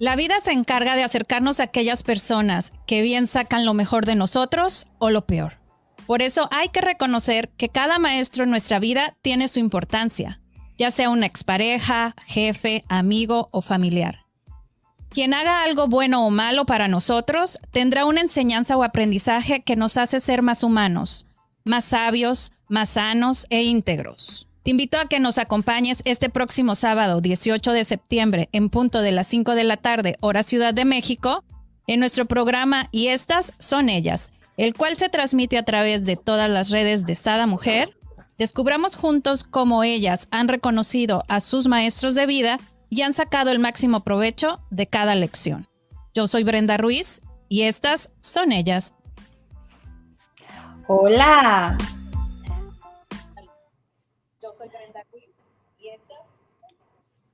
La vida se encarga de acercarnos a aquellas personas que bien sacan lo mejor de nosotros o lo peor. Por eso hay que reconocer que cada maestro en nuestra vida tiene su importancia, ya sea una expareja, jefe, amigo o familiar. Quien haga algo bueno o malo para nosotros tendrá una enseñanza o aprendizaje que nos hace ser más humanos, más sabios, más sanos e íntegros. Invito a que nos acompañes este próximo sábado 18 de septiembre en punto de las 5 de la tarde, hora Ciudad de México, en nuestro programa Y estas son ellas, el cual se transmite a través de todas las redes de Sada Mujer. Descubramos juntos cómo ellas han reconocido a sus maestros de vida y han sacado el máximo provecho de cada lección. Yo soy Brenda Ruiz y estas son ellas. Hola.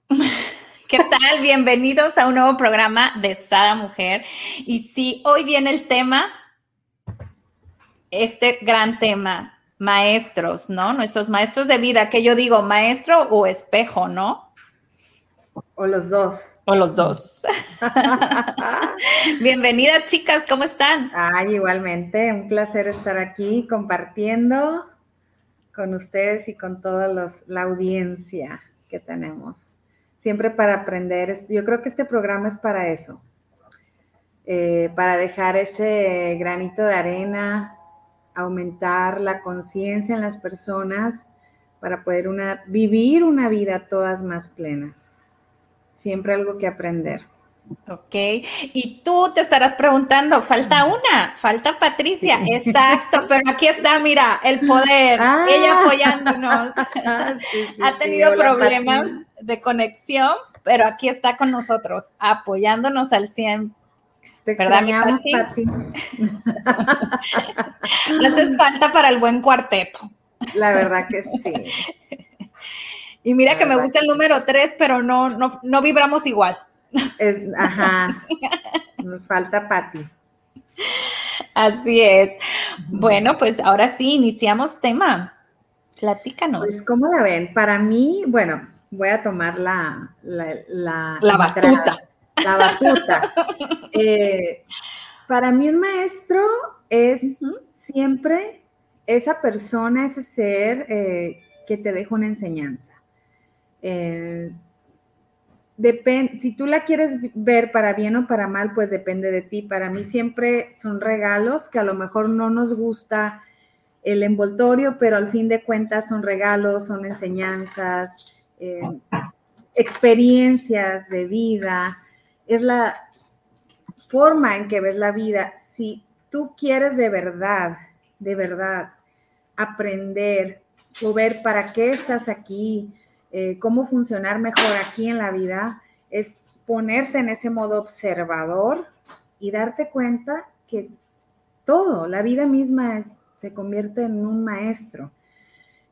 ¿Qué tal? Bienvenidos a un nuevo programa de Sada Mujer. Y sí, hoy viene el tema, este gran tema, maestros, ¿no? Nuestros maestros de vida, que yo digo, maestro o espejo, ¿no? O los dos. O los dos. Bienvenidas, chicas, ¿cómo están? Ay, igualmente, un placer estar aquí compartiendo con ustedes y con toda la audiencia que tenemos siempre para aprender. Yo creo que este programa es para eso, eh, para dejar ese granito de arena, aumentar la conciencia en las personas, para poder una, vivir una vida todas más plenas. Siempre algo que aprender. Ok, y tú te estarás preguntando, falta una, falta Patricia, exacto, pero aquí está, mira, el poder, ah. ella apoyándonos. ha tenido problemas de conexión, pero aquí está con nosotros, apoyándonos al 100. Te ¿Verdad, mi Pati? Haces falta para el buen cuarteto. La verdad que sí. Y mira que me gusta el número 3, pero no, no, no vibramos igual ajá. Nos falta Patti. Así es. Bueno, pues ahora sí, iniciamos tema. Platícanos. Pues, ¿cómo la ven? Para mí, bueno, voy a tomar la... La, batuta. La batuta. Eh, para mí un maestro es siempre esa persona, ese ser eh, que te deja una enseñanza. Eh, depende, si tú la quieres ver para bien o para mal, pues depende de ti. Para mí siempre son regalos que a lo mejor no nos gusta el envoltorio, pero al fin de cuentas son regalos, son enseñanzas, eh, experiencias de vida. Es la forma en que ves la vida. Si tú quieres de verdad, de verdad, aprender o ver para qué estás aquí, eh, cómo funcionar mejor aquí en la vida es ponerte en ese modo observador y darte cuenta que todo, la vida misma se convierte en un maestro.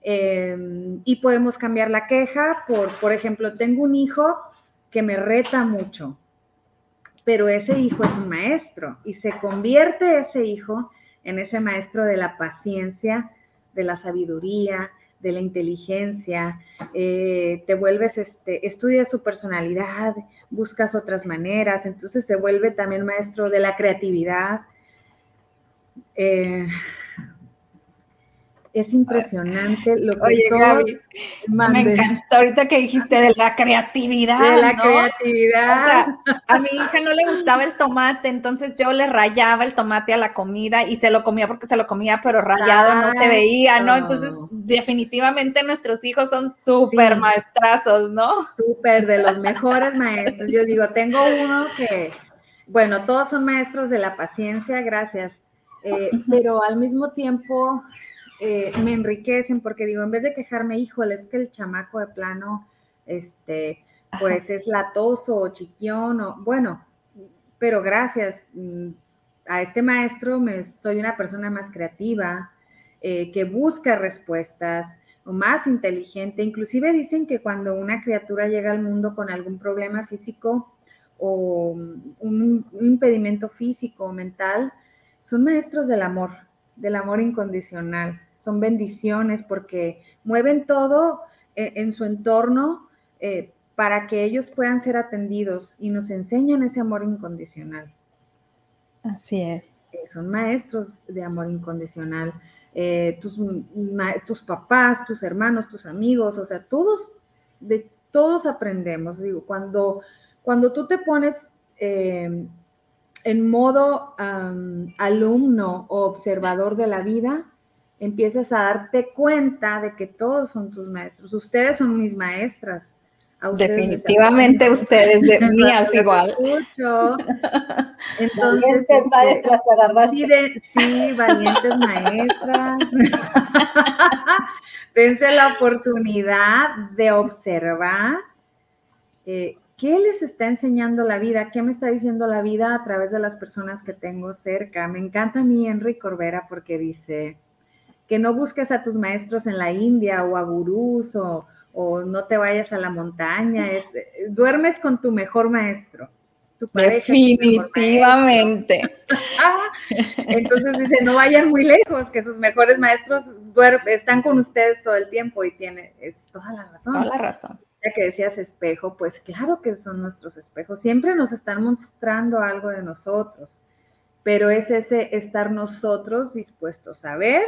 Em, y podemos cambiar la queja por, por ejemplo, tengo un hijo que me reta mucho, pero ese hijo es un maestro y se convierte ese hijo en ese maestro de la paciencia, de la sabiduría, de la inteligencia, eh, te vuelves, este, estudias su personalidad, buscas otras maneras, entonces se vuelve también maestro de la creatividad. Eh, es impresionante lo que Oye, Gaby, me encantó ahorita que dijiste de la creatividad. De la creatividad. a mi hija no le gustaba el tomate, entonces yo le rayaba el tomate a la comida y se lo comía porque se lo comía, pero rayado no se veía, ¿no? Entonces, definitivamente nuestros hijos son súper maestrazos, ¿no? Súper, de los mejores maestros. Yo digo, tengo uno que, bueno, todos son maestros de la paciencia, gracias. Eh, pero al mismo tiempo eh, me enriquecen porque digo, en vez de quejarme, híjole, es que el chamaco de plano, este, pues es latoso o chiquión o, bueno, pero gracias mm, a este maestro me, soy una persona más creativa, eh, que busca respuestas, o más inteligente. Inclusive dicen que cuando una criatura llega al mundo con algún problema físico o un, un impedimento físico o mental, son maestros del amor, del amor incondicional son bendiciones porque mueven todo eh, en su entorno eh, para que ellos puedan ser atendidos y nos enseñan ese amor incondicional. Así es. Eh, son maestros de amor incondicional. Eh, tus, tus, papás, tus hermanos, tus amigos, o sea, todos, de todos aprendemos. Digo, cuando, cuando tú te pones en modo alumno o observador de la vida, empiezas a darte cuenta de que todos son tus maestros. Ustedes son mis maestras. Definitivamente ustedes de mías igual. Entonces, valientes este, maestras te agarraste. Sí, sí, valientes maestras. Dense la oportunidad de observar eh, qué les está enseñando la vida, qué me está diciendo la vida a través de las personas que tengo cerca. Me encanta a mí Henry Corbera porque dice que no busques a tus maestros en la India o a gurús o o no te vayas a la montaña, es, duermes con tu mejor maestro. Tu Definitivamente. Entonces dice, no vayan muy lejos, que sus mejores maestros están con ustedes todo el tiempo y tiene, es toda la razón. Toda la razón. Que decías espejo, pues claro que son nuestros espejos, siempre nos están mostrando algo de nosotros, pero es ese estar nosotros dispuestos a ver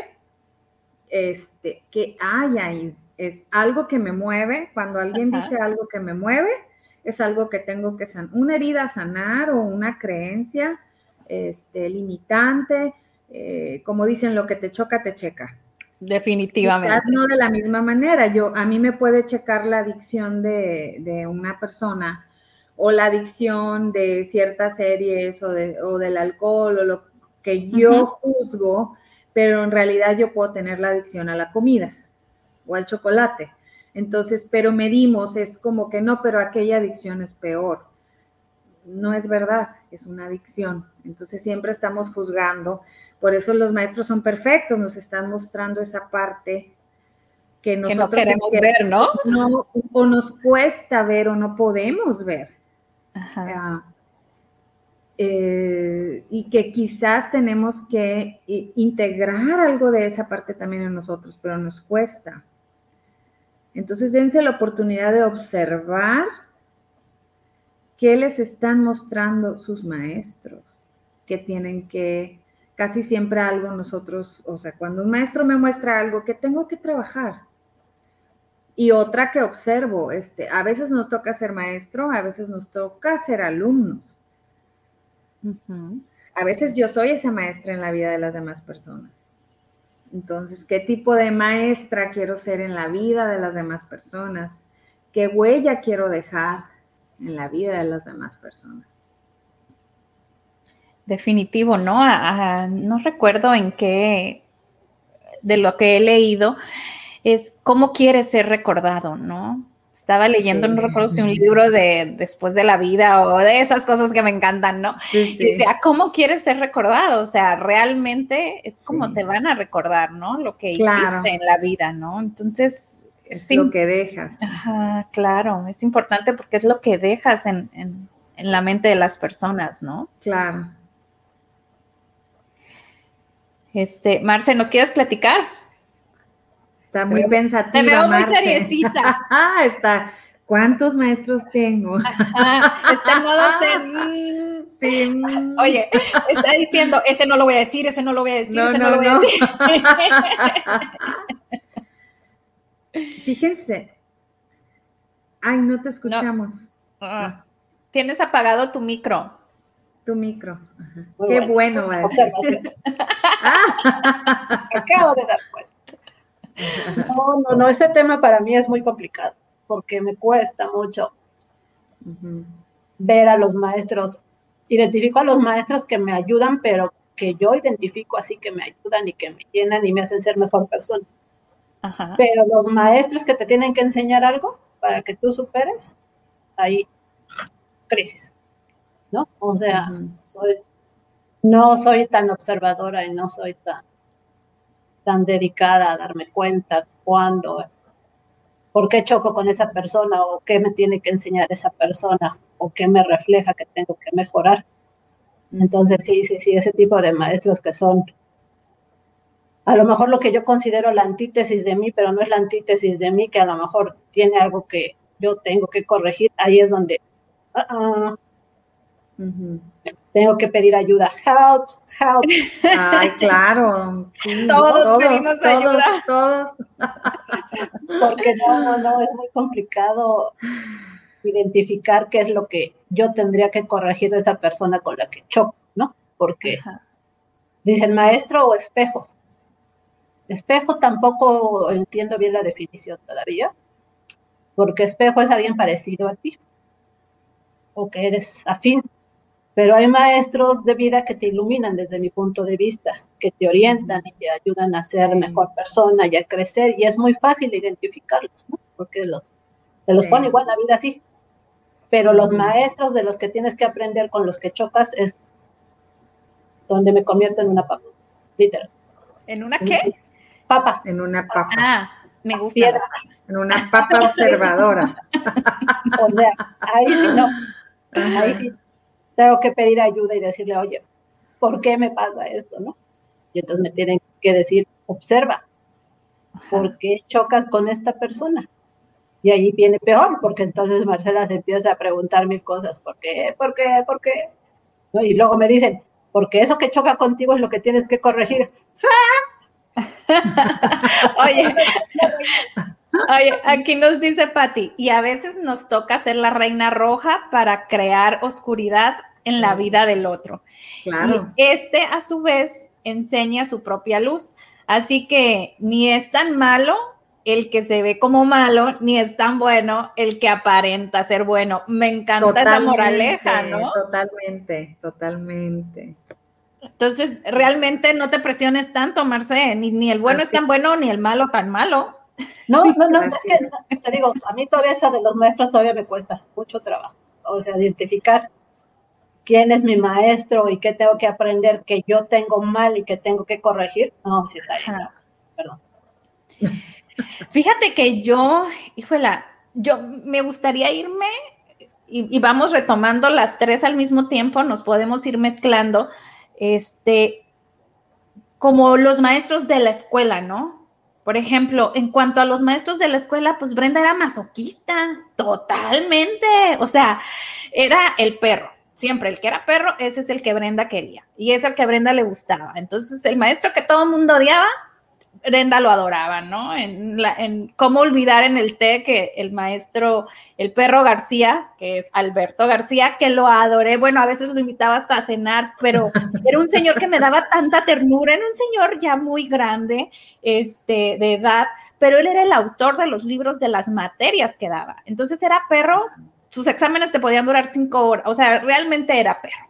este, que hay ahí es algo que me mueve. Cuando alguien dice algo que me mueve, es algo que tengo que sanar, una herida sanar o una creencia este, limitante. Eh, como dicen, lo que te choca, te checa. Definitivamente. no de la misma manera. Yo, a mí me puede checar la adicción de, una persona o la adicción de ciertas series o, de, o del alcohol o lo que yo juzgo, pero en realidad yo puedo tener la adicción a la comida o al chocolate. Entonces, pero medimos, es como que no, pero aquella adicción es peor. No es verdad, es una adicción. Entonces siempre estamos juzgando. Por eso los maestros son perfectos, nos están mostrando esa parte que nosotros no queremos ver, ¿no? O nos cuesta ver o no podemos ver. Ajá. Eh, y que quizás tenemos que integrar algo de esa parte también en nosotros, pero nos cuesta. Entonces, dense la oportunidad de observar qué les están mostrando sus maestros, que tienen que, casi siempre algo nosotros, o sea, cuando un maestro me muestra algo que tengo que trabajar. Y otra que observo, este, a veces nos toca ser maestro, a veces nos toca ser alumnos. A veces yo soy esa maestra en la vida de las demás personas. Entonces, ¿qué tipo de maestra quiero ser en la vida de las demás personas? ¿Qué huella quiero dejar en la vida de las demás personas? Definitivo, ¿no? no recuerdo en qué, de lo que he leído, es cómo quieres ser recordado, ¿no? Estaba leyendo, no recuerdo si un libro de Después de la vida o de esas cosas que me encantan, ¿no? Y decía, ¿cómo quieres ser recordado? O sea, realmente es como te van a recordar, ¿no? Lo que hiciste en la vida, ¿no? Entonces... Es lo que dejas. Ajá, claro, es importante porque es lo que dejas en, en la mente de las personas, ¿no? Claro. Este, Marce, ¿nos quieres platicar? Está muy pensativa. Te veo muy seriecita. Ah, está. ¿Cuántos maestros tengo? está en modo mm. Oye, está diciendo, ese no lo voy a decir, ese no lo voy a decir, ese no, lo voy a decir. Fíjense. Ay, no te escuchamos. Ah. Tienes apagado tu micro. Tu micro. Qué bueno, bueno Acabo de dar cuenta. No, no, no, este tema para mí es muy complicado porque me cuesta mucho ver a los maestros. Identifico a los maestros que me ayudan, pero que yo identifico así que me ayudan y que me llenan y me hacen ser mejor persona. Pero los maestros que te tienen que enseñar algo para que tú superes, ahí crisis, ¿no? O sea, soy, no soy tan observadora y no soy tan tan dedicada a darme cuenta cuándo, por qué choco con esa persona o qué me tiene que enseñar esa persona o qué me refleja que tengo que mejorar. Entonces, sí, sí, sí, ese tipo de maestros que son a lo mejor lo que yo considero la antítesis de mí, pero no es la antítesis de mí, que a lo mejor tiene algo que, yo tengo que corregir, ahí es donde uh tengo que pedir ayuda. Help, help. Ay, claro. todos, pedimos ayuda. Todos. Porque no, no, no, es muy complicado identificar qué es lo que yo tendría que corregir de esa persona con la que choco, ¿no? Porque dicen maestro o espejo. Espejo tampoco entiendo bien la definición todavía, porque espejo es alguien parecido a ti o que eres afín pero hay maestros de vida que te iluminan desde mi punto de vista, que te orientan y te ayudan a ser mejor persona y a crecer, y es muy fácil identificarlos, ¿no? Porque los, te los pone igual la vida así. Pero los maestros de los que tienes que aprender, con los que chocas, es donde me convierto en una papa, literal. ¿En una qué? Papa. En una papa. Ah, me gusta. En una papa observadora. o sea, ahí sí no. Ahí sí tengo que pedir ayuda y decirle, oye, ¿por qué me pasa esto? ¿no? Y entonces me tienen que decir, observa, ¿por qué chocas con esta persona? Y ahí viene peor, porque entonces Marcela se empieza a preguntar mil cosas, ¿por qué? ¿Por qué? ¿Por qué? Y luego me dicen, porque eso que choca contigo es lo que tienes que corregir. Oye, aquí nos dice Patti, y a veces nos toca ser la reina roja para crear oscuridad en la vida del otro. Claro. Y este, a su vez, enseña su propia luz. Así que ni es tan malo el que se ve como malo, ni es tan bueno el que aparenta ser bueno. Me encanta esa moraleja, ¿no? Totalmente, totalmente. Entonces, realmente no te presiones tanto, Marce, ni, ni el bueno es tan bueno, ni el malo tan malo. No, no, no, es que te digo, a mí todavía eso de los maestros todavía me cuesta mucho trabajo. O sea, identificar quién es mi maestro y qué tengo que aprender que yo tengo mal y que tengo que corregir. No, sí está bien. Perdón. Fíjate que yo, híjole, yo me gustaría irme y, y, vamos retomando las tres al mismo tiempo, nos podemos ir mezclando, este, como los maestros de la escuela, ¿no? Por ejemplo, en cuanto a los maestros de la escuela, pues Brenda era masoquista, totalmente. O sea, era el perro. Siempre el que era perro, ese es el que Brenda quería y es el que Brenda le gustaba. Entonces, el maestro que todo el mundo odiaba, Brenda lo adoraba, ¿no? En, la, en cómo olvidar en el té que el maestro, el perro García, que es Alberto García, que lo adoré, bueno, a veces lo invitaba hasta a cenar, pero era un señor que me daba tanta ternura, era un señor ya muy grande, este, de edad, pero él era el autor de los libros de las materias que daba. Entonces era perro, sus exámenes te podían durar cinco horas, o sea, realmente era perro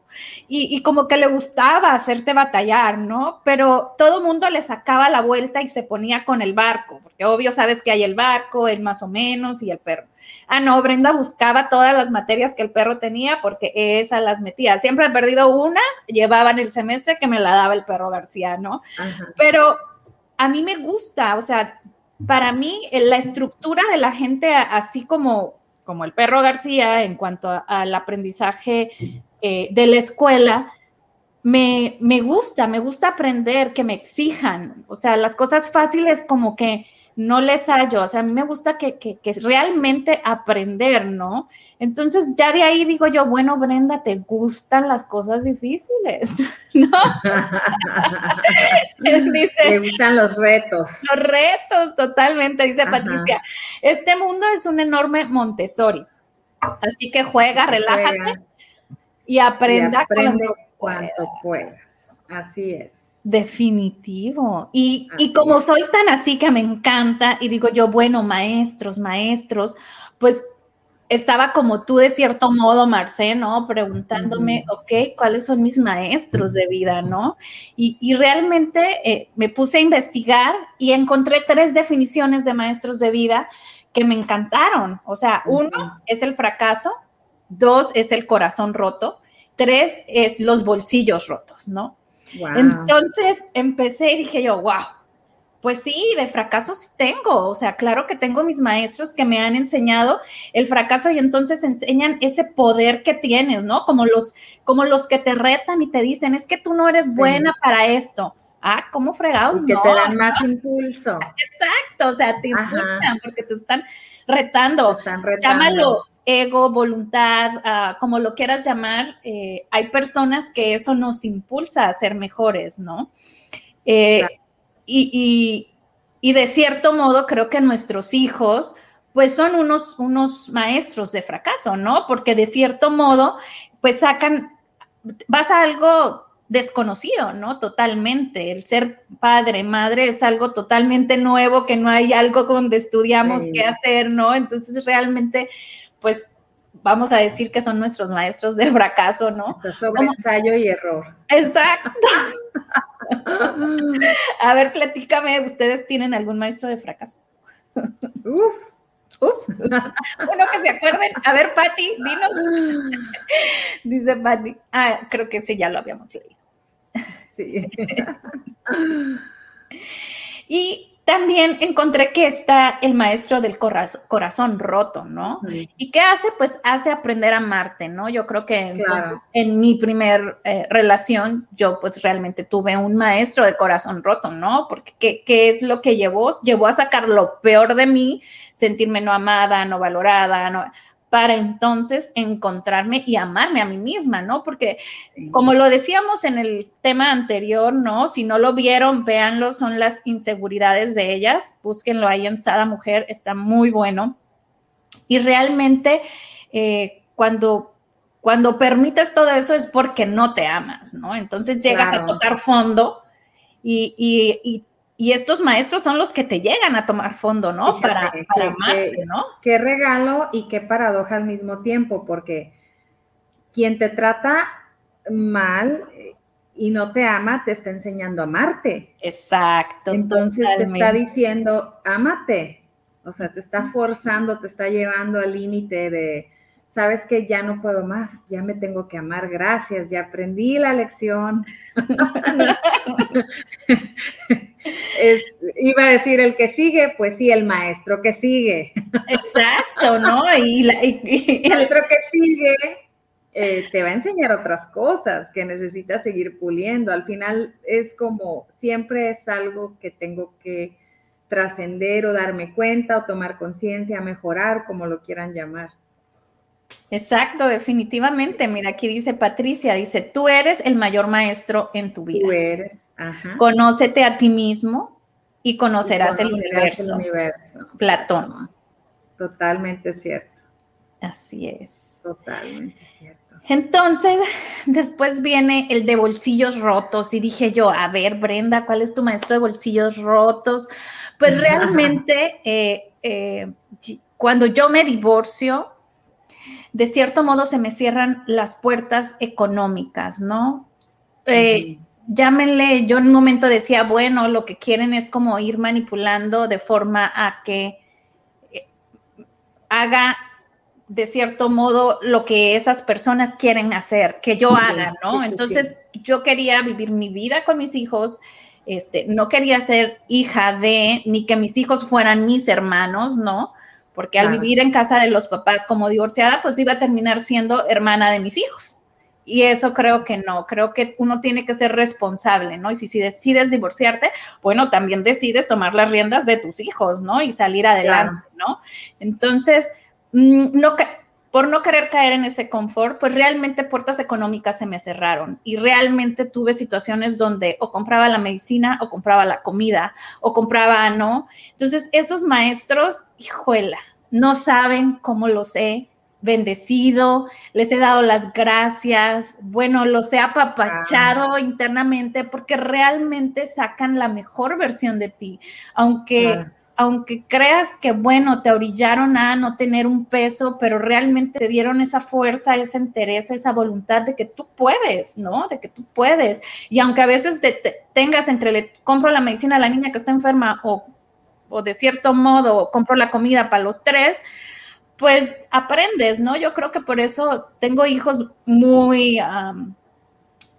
y, como que le gustaba hacerte batallar, ¿no? Pero todo mundo le sacaba la vuelta y se ponía con el barco, porque obvio sabes que hay el barco, el más o menos y el perro. Ah, no, Brenda buscaba todas las materias que el perro tenía porque esas las metía. Siempre he perdido una, llevaba en el semestre que me la daba el perro García, ¿no? Pero a mí me gusta, o sea, para mí la estructura de la gente, así como, como el perro García, en cuanto al aprendizaje eh, de la escuela, me, me, gusta, me gusta aprender, que me exijan. O sea, las cosas fáciles como que no les hallo. O sea, a mí me gusta que, que, que, realmente aprender, ¿no? Entonces ya de ahí digo yo, bueno, Brenda, ¿te gustan las cosas difíciles? ¿No? dice, gustan los retos. Los retos, totalmente, dice Patricia. Este mundo es un enorme Montessori. Así que juega, relájate y aprenda, cuanto, puedas. Así es. Definitivo. Y, y como soy tan así que me encanta y digo yo, bueno, maestros, maestros, pues estaba como tú de cierto modo, Marce, ¿no? Preguntándome, ok, ¿cuáles son mis maestros de vida, ¿no? Y, y realmente eh, me puse a investigar y encontré tres definiciones de maestros de vida que me encantaron. O sea, uno es el fracaso, dos es el corazón roto, tres es los bolsillos rotos, ¿no? Entonces empecé y dije yo, wow, pues sí, de fracasos tengo, o sea, claro que tengo mis maestros que me han enseñado el fracaso y entonces enseñan ese poder que tienes, ¿no? Como los, como los que te retan y te dicen, es que tú no eres buena para esto. ah, ¿cómo fregados? que te dan más impulso. Exacto, o sea, te impulsan porque te están retando. Te están retando. Llámalo ego, voluntad, ah, como lo quieras llamar, eh, hay personas que eso nos impulsa a ser mejores, ¿no? Eh, y, de cierto modo creo que nuestros hijos pues son unos, unos maestros de fracaso, ¿no? Porque de cierto modo pues sacan, vas a algo desconocido, ¿no? Totalmente. El ser padre, madre es algo totalmente nuevo, que no hay algo donde estudiamos qué hacer, ¿no? Entonces realmente pues vamos a decir que son nuestros maestros de fracaso, ¿no? Sobre ensayo y error. Exacto. a ver, platícame, ¿ustedes tienen algún maestro de fracaso? Uf. Uf. Uno que se acuerden. A ver, Patti, dinos. Dice Patti. Ah, creo que sí, ya lo habíamos leído. Sí. y también encontré que está el maestro del corazón, roto, ¿no? ¿Y qué hace? Pues hace aprender a amarte, ¿no? Yo creo que entonces en mi primer eh, relación yo pues realmente tuve un maestro de corazón roto, ¿no? Porque ¿qué, ¿qué, es lo que llevó? Llevó a sacar lo peor de mí, sentirme no amada, no valorada, no para entonces encontrarme y amarme a mí misma, ¿no? Porque como lo decíamos en el tema anterior, ¿no? Si no lo vieron, véanlo, son las inseguridades de ellas, búsquenlo ahí en Sada Mujer, está muy bueno. Y realmente eh, cuando, cuando permites todo eso es porque no te amas, ¿no? Entonces llegas a tocar fondo y, y y estos maestros son los que te llegan a tomar fondo, ¿no? para, para amarte, ¿no? Qué regalo y qué paradoja al mismo tiempo, porque quien te trata mal y no te ama, te está enseñando a amarte. Exacto. Entonces te está diciendo, ámate. O sea, te está forzando, te está llevando al límite de, sabes que ya no puedo más, ya me tengo que amar, gracias, ya aprendí la lección. iba a decir el que sigue, pues sí, el maestro que sigue. Exacto, ¿no? Y, el otro que sigue eh, te va a enseñar otras cosas que necesitas seguir puliendo. Al final es como, siempre es algo que tengo que trascender o darme cuenta o tomar conciencia, mejorar, como lo quieran llamar. Exacto, definitivamente. Mira, aquí dice Patricia, dice, tú eres el mayor maestro en tu vida. Tú eres. Conócete a ti mismo y conocerás, el, universo. Platón. Totalmente cierto. Así es. Totalmente cierto. Entonces, después viene el de bolsillos rotos y dije yo, a ver, Brenda, ¿cuál es tu maestro de bolsillos rotos? Pues realmente, eh, eh, cuando yo me divorcio, de cierto modo se me cierran las puertas económicas, ¿no? Eh, llámenle, yo en un momento decía, bueno, lo que quieren es como ir manipulando de forma a que eh, haga de cierto modo lo que esas personas quieren hacer, que yo haga, ¿no? Entonces yo quería vivir mi vida con mis hijos, este, no quería ser hija de, ni que mis hijos fueran mis hermanos, ¿no? Porque al vivir en casa de los papás como divorciada, pues iba a terminar siendo hermana de mis hijos. Y eso creo que no, creo que uno tiene que ser responsable, ¿no? Y si, si decides divorciarte, bueno, también decides tomar las riendas de tus hijos, ¿no? Y salir adelante, ¿no? Entonces, mm, no, por no querer caer en ese confort, pues realmente puertas económicas se me cerraron y realmente tuve situaciones donde o compraba la medicina o compraba la comida o compraba, ¿no? Entonces, esos maestros, hijuela, no saben cómo lo sé, bendecido, les he dado las gracias, bueno, los he apapachado internamente porque realmente sacan la mejor versión de ti, aunque... Aunque creas que, bueno, te orillaron a no tener un peso, pero realmente te dieron esa fuerza, esa interés, esa voluntad de que tú puedes, ¿no? De que tú puedes. Y aunque a veces tengas entre, le compro la medicina a la niña que está enferma o, o de cierto modo compro la comida para los tres, pues aprendes, ¿no? Yo creo que por eso tengo hijos muy,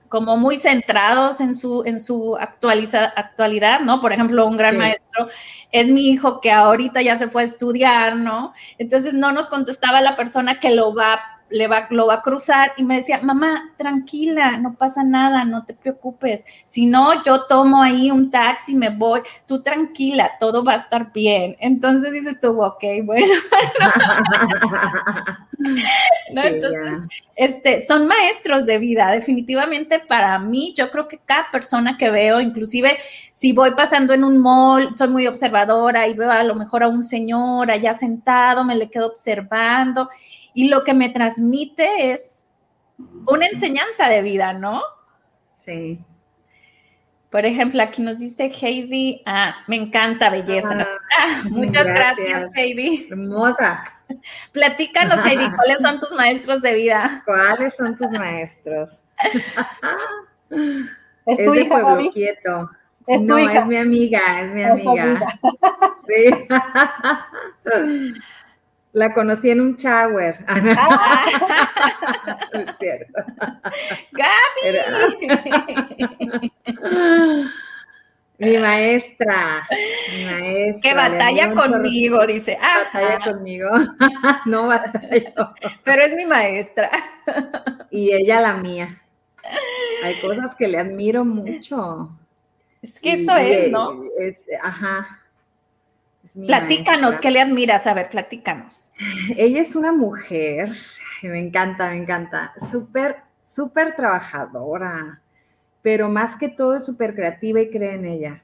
como muy centrados en su, en su actualidad, ¿no? Por ejemplo, un gran maestro es mi hijo que ahorita ya se fue a estudiar, ¿no? Entonces no nos contestaba la persona que lo va le va, lo va a cruzar y me decía, mamá, tranquila, no pasa nada, no te preocupes. Si no, yo tomo ahí un taxi, me voy, tú tranquila, todo va a estar bien. Entonces dices tú, ok, bueno. Entonces, este, son maestros de vida, definitivamente para mí, yo creo que cada persona que veo, inclusive si voy pasando en un mall, soy muy observadora y veo a lo mejor a un señor allá sentado, me le quedo observando y lo que me transmite es una enseñanza de vida, ¿no? Sí. Por ejemplo, aquí nos dice Heidi, ah, me encanta belleza. Ah, muchas gracias. Heidi. Hermosa. Platícanos, Heidi, ¿cuáles son tus maestros de vida? ¿Cuáles son tus maestros? ¿Es tu hija? Quieto. ¿Es tu no, hija? es mi amiga, es mi amiga. Sí. La conocí en un shower. Ah. es cierto. ¡Gaby! Mi maestra, mi maestra. Que batalla conmigo, dice. Batalla conmigo. no batalla. Pero es mi maestra. y ella la mía. Hay cosas que le admiro mucho. Es que eso es, ¿no? Es, ajá. Platícanos, ¿qué le admiras? A ver, platícanos. Ella es una mujer, me encanta, me encanta, súper, súper trabajadora, pero más que todo es súper creativa y cree en ella.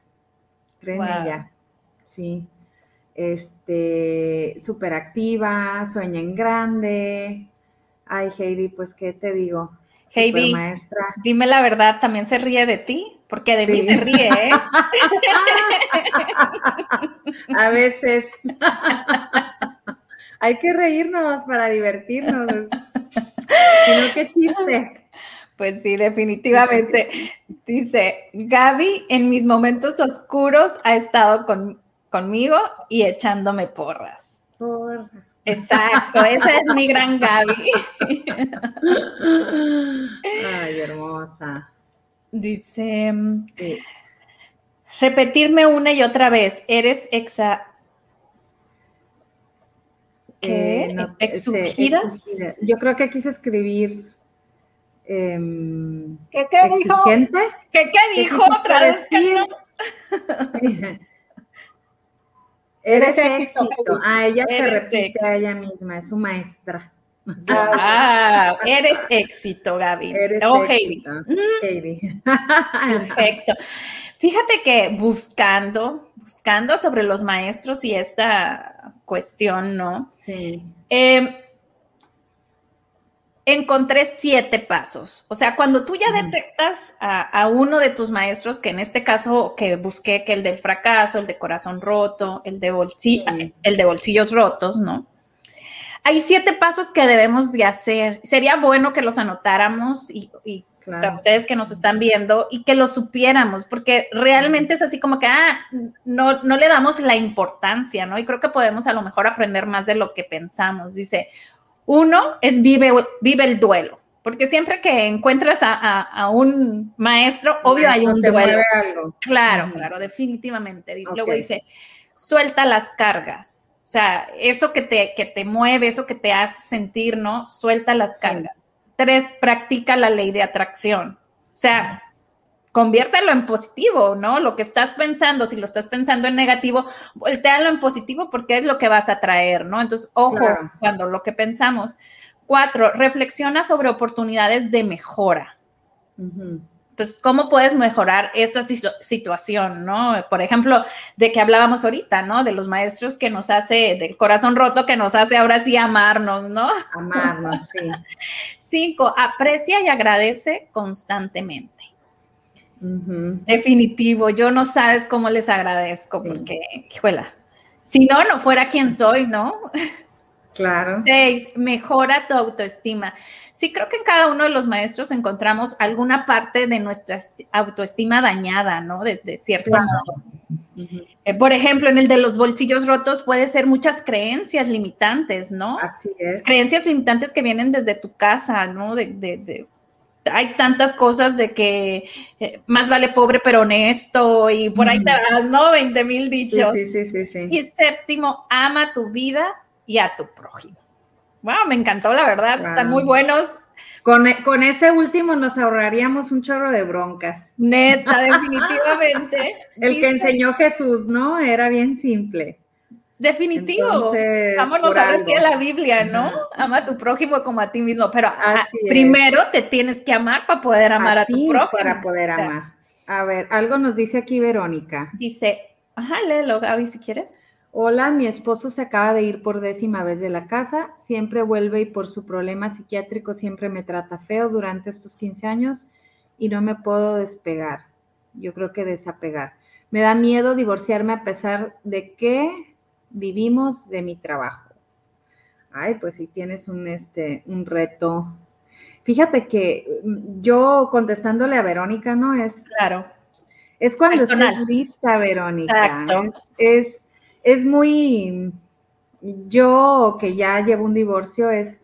Cree en ella, sí. Este, súper activa, sueña en grande. Ay, Heidi, pues, ¿qué te digo? Heidi, dime la verdad, ¿también se ríe de ti? Porque de mí se ríe, ¿eh? A veces. Hay que reírnos para divertirnos. no, qué chiste. Pues sí, definitivamente. Dice, Gaby en mis momentos oscuros ha estado conmigo y echándome porras. Porras. Exacto, esa es mi gran Gaby. Ay, hermosa. Dice, repetirme una y otra vez, eres exa... ¿Qué? Eh, ¿Exugidas? Yo creo que quiso escribir... Eh, ¿Qué, qué dijo? ¿Qué, qué dijo otra vez? Eres éxito. Ah, ella se repite a ella misma, es su maestra. Ah, eres éxito, Gaby. Eres oh, Heidi. Heidi. Perfecto. Fíjate que buscando, buscando sobre los maestros y esta cuestión, ¿no? Sí. Em, encontré siete pasos. O sea, cuando tú ya detectas a, uno de tus maestros, que en este caso que busqué que el del fracaso, el de corazón roto, el de, el de bolsillos rotos, ¿no? Hay siete pasos que debemos de hacer. Sería bueno que los anotáramos y, o sea, ustedes que nos están viendo y que los supiéramos, porque realmente es así como que, ah, no, no le damos la importancia, ¿no? Y creo que podemos a lo mejor aprender más de lo que pensamos. Dice, uno es vive, vive el duelo, porque siempre que encuentras a, un maestro, obvio hay un duelo. Claro, claro, definitivamente. Luego dice, suelta las cargas. O sea, eso que te, que te mueve, eso que te hace sentir, ¿no? Suelta las cargas. Tres, practica la ley de atracción. O sea, conviértelo en positivo, ¿no? Lo que estás pensando, si lo estás pensando en negativo, voltealo en positivo porque es lo que vas a traer, ¿no? Entonces, ojo, cuando lo que pensamos. Cuatro, reflexiona sobre oportunidades de mejora. Entonces, ¿cómo puedes mejorar esta situación, no? Por ejemplo, de que hablábamos ahorita, ¿no? De los maestros que nos hace, del corazón roto que nos hace ahora sí amarnos, ¿no? Amarnos, sí. Cinco, aprecia y agradece constantemente. Definitivo, yo no sabes cómo les agradezco, porque, hijuela, si no, no fuera quien soy, ¿no? Claro. Seis, mejora tu autoestima. Sí, creo que en cada uno de los maestros encontramos alguna parte de nuestra autoestima dañada, ¿no? De, cierto modo. Eh, por ejemplo, en el de los bolsillos rotos puede ser muchas creencias limitantes, ¿no? Así es. Creencias limitantes que vienen desde tu casa, ¿no? De, hay tantas cosas de que eh, más vale pobre pero honesto y por ahí te vas, ¿no? 20 mil dichos. Sí, sí, sí, sí, Y séptimo, ama tu vida y a tu prójimo. Wow, me encantó, la verdad. Están muy buenos. Con, con, ese último nos ahorraríamos un chorro de broncas. Neta, definitivamente. El que enseñó Jesús, ¿no? Era bien simple. Definitivo. Vámonos a si la Biblia, ¿no? Ama a tu prójimo como a ti mismo, pero primero te tienes que amar para poder amar a, tu prójimo. Para poder amar. A ver, algo nos dice aquí Verónica. Dice, ajá, léelo, Gaby, si quieres. Hola, mi esposo se acaba de ir por décima vez de la casa, siempre vuelve y por su problema psiquiátrico siempre me trata feo durante estos 15 años y no me puedo despegar. Yo creo que desapegar. Me da miedo divorciarme a pesar de que vivimos de mi trabajo. Ay, pues si tienes un, este, un reto. Fíjate que mm, yo contestándole a Verónica, ¿no? Es. Claro. Es cuando estás lista, Verónica. Exacto. Es, es muy. Yo que ya llevo un divorcio, es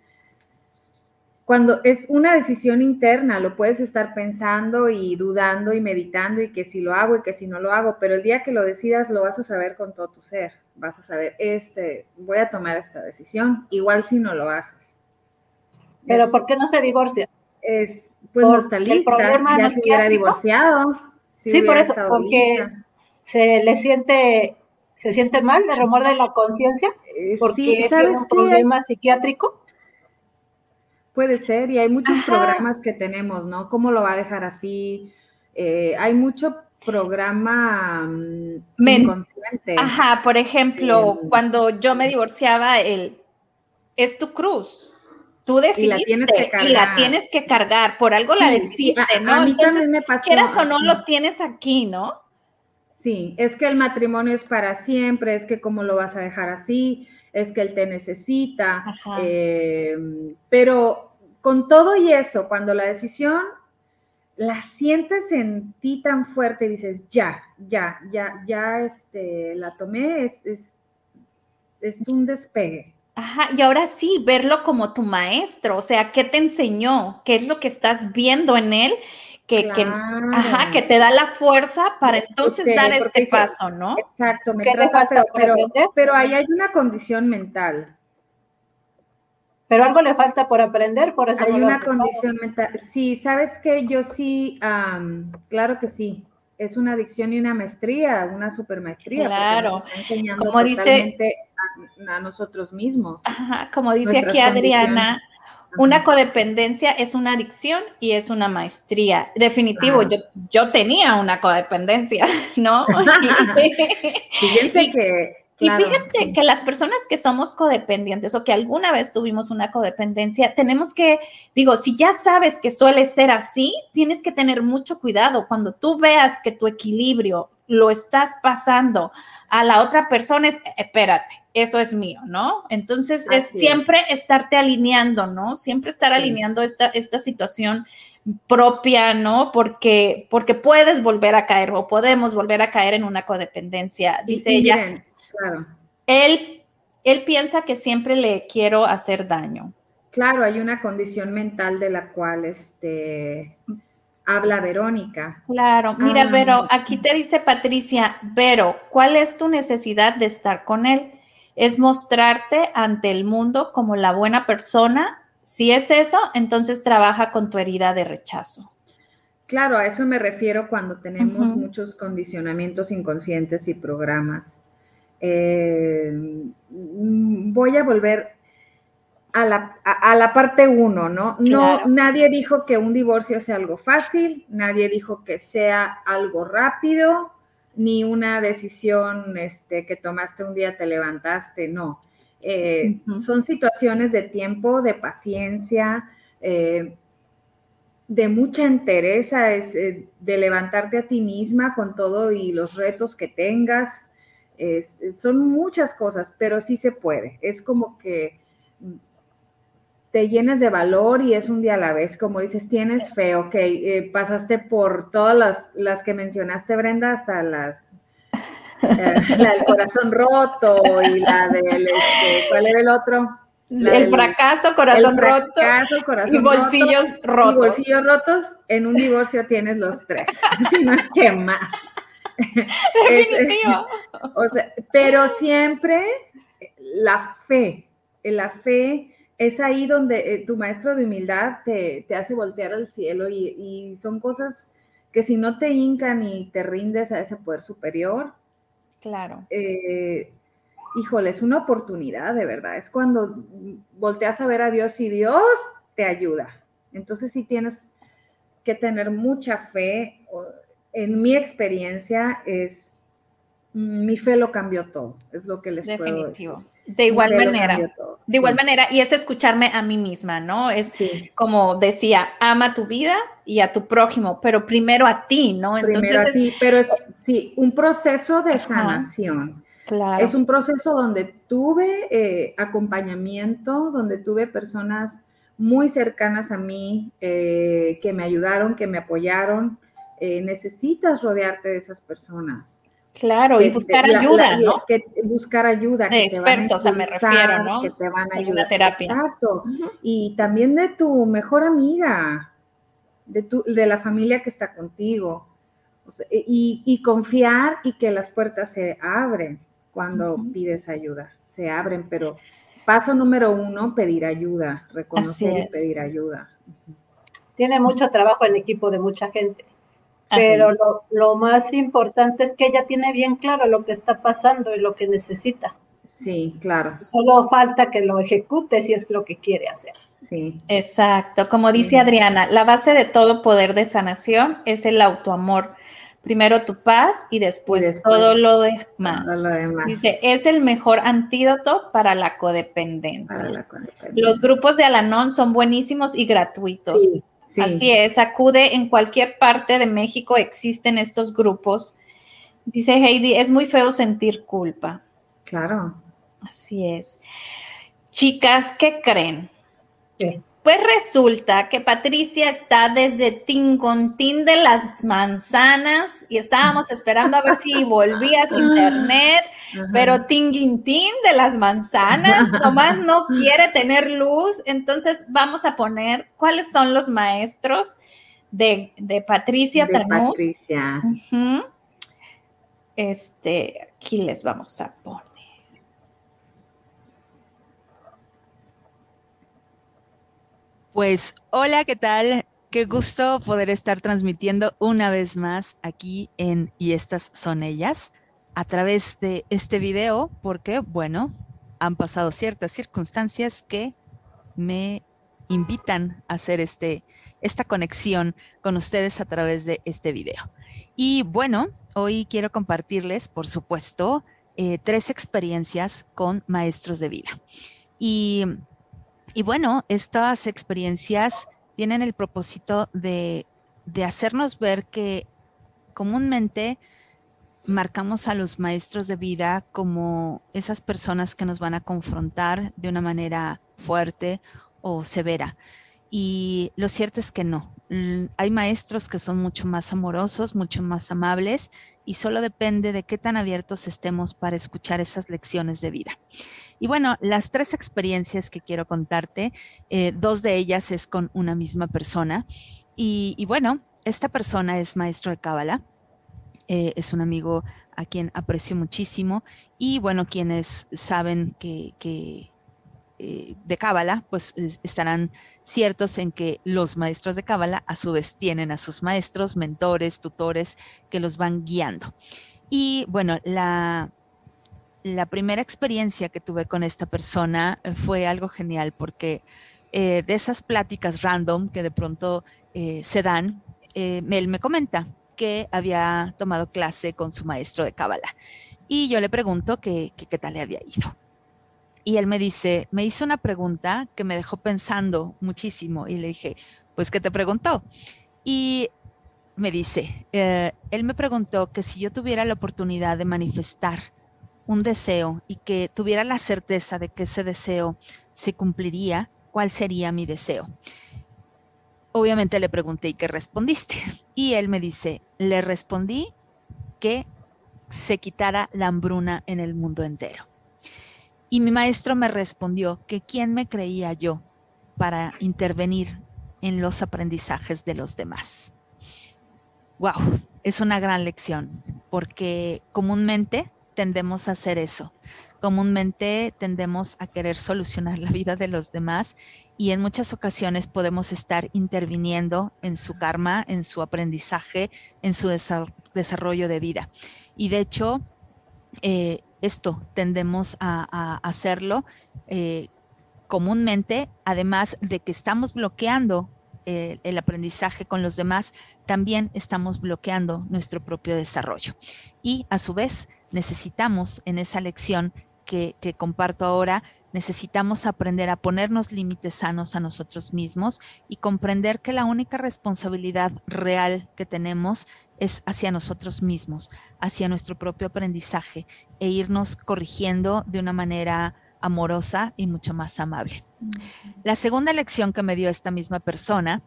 cuando es una decisión interna, lo puedes estar pensando y dudando y meditando y que si lo hago y que si no lo hago, pero el día que lo decidas lo vas a saber con todo tu ser, vas a saber, este, voy a tomar esta decisión, igual si no lo haces. Pero ¿por qué no se divorcia? Es, pues no está lista, ya se hubiera divorciado. sí, por eso, porque se le siente, se siente mal, le remuerde la conciencia, eh, porque tiene un problema psiquiátrico. Puede ser, y hay muchos programas que tenemos, ¿no? ¿Cómo lo va a dejar así? Eh, hay mucho programa mm, inconsciente. Ajá, por ejemplo, cuando yo me divorciaba, el es tu cruz. Tú decidiste y la tienes que cargar, la tienes que cargar por algo la decidiste, ¿no? A mí Entonces, me pasó, quieras o no, lo tienes aquí, ¿no? Sí, es que el matrimonio es para siempre, es que cómo lo vas a dejar así, es que él te necesita, eh, pero con todo y eso, cuando la decisión la sientes en ti tan fuerte, dices, ya, ya, ya, ya, este, la tomé, es, es, es un despegue. Ajá, y ahora sí, verlo como tu maestro, o sea, ¿qué te enseñó? ¿Qué es lo que estás viendo en él? Que, que, ajá, que te da la fuerza para entonces dar este paso, ¿no? Exacto, me trata pero, pero ahí hay una condición mental pero algo le falta por aprender, por eso hay una condición mental. Sí, sabes que yo sí, claro que sí. Es una adicción y una maestría, una supermaestría. Claro. como dice a, nosotros mismos. como dice aquí Adriana, una codependencia es una adicción y es una maestría. Definitivo, yo, yo tenía una codependencia, ¿no? Fíjense que y fíjate que las personas que somos codependientes o que alguna vez tuvimos una codependencia, tenemos que, digo, si ya sabes que suele ser así, tienes que tener mucho cuidado cuando tú veas que tu equilibrio lo estás pasando a la otra persona, es, espérate, eso es mío, ¿no? Entonces es siempre estarte alineando, ¿no? Siempre estar alineando esta, esta situación propia, ¿no? Porque, porque puedes volver a caer o podemos volver a caer en una codependencia, dice ella. Claro. Él, él piensa que siempre le quiero hacer daño. Claro, hay una condición mental de la cual este, habla Verónica. Claro, mira, ah. Vero, aquí te dice Patricia, Vero, ¿cuál es tu necesidad de estar con él? Es mostrarte ante el mundo como la buena persona. Si es eso, entonces trabaja con tu herida de rechazo. Claro, a eso me refiero cuando tenemos muchos condicionamientos inconscientes y programas. Eh, voy a volver a la, parte uno, ¿no? No, nadie dijo que un divorcio sea algo fácil, nadie dijo que sea algo rápido, ni una decisión este, que tomaste un día, te levantaste, no. Eh, son situaciones de tiempo, de paciencia, eh, de mucha entereza, es, de levantarte a ti misma con todo y los retos que tengas, son muchas cosas, pero sí se puede. Es como que te llenes de valor y es un día a la vez, como dices, tienes fe, ok, eh, pasaste por todas las, las, que mencionaste, Brenda, hasta las, eh, la del corazón roto y la del, este, ¿cuál era el otro? el fracaso, corazón roto corazón y bolsillos rotos. Y bolsillos rotos, en un divorcio tienes los tres, no es que más. Definitivo. o sea, pero siempre la fe, la fe es ahí donde eh, tu maestro de humildad te, hace voltear al cielo y, son cosas que si no te hincan y te rindes a ese poder superior, claro. Eh, híjole, es una oportunidad de verdad. Es cuando volteas a ver a Dios y Dios te ayuda. Entonces sí tienes que tener mucha fe. En mi experiencia es, mi fe lo cambió todo, es lo que les puedo decir. De igual manera, de igual manera, y es escucharme a mí misma, ¿no? Es como decía, ama tu vida y a tu prójimo, pero primero a ti, ¿no? Entonces, primero a ti, pero es, sí, un proceso de sanación. Claro. Es un proceso donde tuve eh, acompañamiento, donde tuve personas muy cercanas a mí eh, que me ayudaron, que me apoyaron. Eh, necesitas rodearte de esas personas. Claro, y buscar ayuda, ¿no? Que, buscar ayuda. Que expertos, te van a me refiero, ¿no? Que te van a ayudar. terapia. Exacto. Y también de tu mejor amiga, de, tu, de la familia que está contigo. y, y, confiar y que las puertas se abren cuando pides ayuda. Se abren, pero paso número uno, pedir ayuda, reconocer y pedir ayuda. Tiene mucho trabajo en equipo de mucha gente. Pero lo, más importante es que ella tiene bien claro lo que está pasando y lo que necesita. Sí, claro. Solo falta que lo ejecute si es lo que quiere hacer. Sí. Exacto. Como dice Adriana, la base de todo poder de sanación es el autoamor. Primero tu paz y después, todo, lo demás. Dice, es el mejor antídoto para la codependencia. Los grupos de Alanón son buenísimos y gratuitos. Sí. Así es, acude en cualquier parte de México, existen estos grupos. Dice Heidi, es muy feo sentir culpa. Claro. Así es. Chicas, ¿qué creen? Pues resulta que Patricia está desde Tincontín de las Manzanas y estábamos esperando a ver si volvía a su internet, pero Tinguintín de las Manzanas nomás no quiere tener luz. Entonces vamos a poner cuáles son los maestros de, Patricia de Patricia. Este, aquí les vamos a poner. Pues hola, ¿qué tal? Qué gusto poder estar transmitiendo una vez más aquí en Y estas son ellas a través de este video porque, bueno, han pasado ciertas circunstancias que me invitan a hacer este, esta conexión con ustedes a través de este video. Y bueno, hoy quiero compartirles, por supuesto, eh, tres experiencias con maestros de vida. Y y bueno, estas experiencias tienen el propósito de, hacernos ver que comúnmente marcamos a los maestros de vida como esas personas que nos van a confrontar de una manera fuerte o severa. Y lo cierto es que no. Hay maestros que son mucho más amorosos, mucho más amables y solo depende de qué tan abiertos estemos para escuchar esas lecciones de vida. Y bueno, las tres experiencias que quiero contarte, eh, dos de ellas es con una misma persona. Y, bueno, esta persona es maestro de Cábala. Eh, es un amigo a quien aprecio muchísimo. Y bueno, quienes saben que, eh, de Cábala, pues estarán ciertos en que los maestros de Cábala a su vez tienen a sus maestros, mentores, tutores que los van guiando. Y bueno, la, primera experiencia que tuve con esta persona eh, fue algo genial porque eh, de esas pláticas random que de pronto se dan, él me comenta que había tomado clase con su maestro de Cábala y yo le pregunto qué tal le había ido. Y él me dice, me hizo una pregunta que me dejó pensando muchísimo y le dije, pues, ¿qué te preguntó? Y me dice, él me preguntó que si yo tuviera la oportunidad de manifestar un deseo y que tuviera la certeza de que ese deseo se cumpliría, ¿cuál sería mi deseo? Obviamente le pregunté, ¿y qué respondiste? Y él me dice, le respondí que se quitara la hambruna en el mundo entero. Y mi maestro me respondió que quién me creía yo para intervenir en los aprendizajes de los demás. Wow, es una gran lección, porque comúnmente tendemos a hacer eso. Comúnmente tendemos a querer solucionar la vida de los demás y en muchas ocasiones podemos estar interviniendo en su karma, en su aprendizaje, en su desarrollo de vida. Y de hecho, eh, esto tendemos a, hacerlo eh, comúnmente, además de que estamos bloqueando eh, el aprendizaje con los demás, también estamos bloqueando nuestro propio desarrollo. Y a su vez, necesitamos en esa lección que, que comparto ahora, necesitamos aprender a ponernos límites sanos a nosotros mismos y comprender que la única responsabilidad real que tenemos es hacia nosotros mismos, hacia nuestro propio aprendizaje e irnos corrigiendo de una manera amorosa y mucho más amable. La segunda lección que me dio esta misma persona,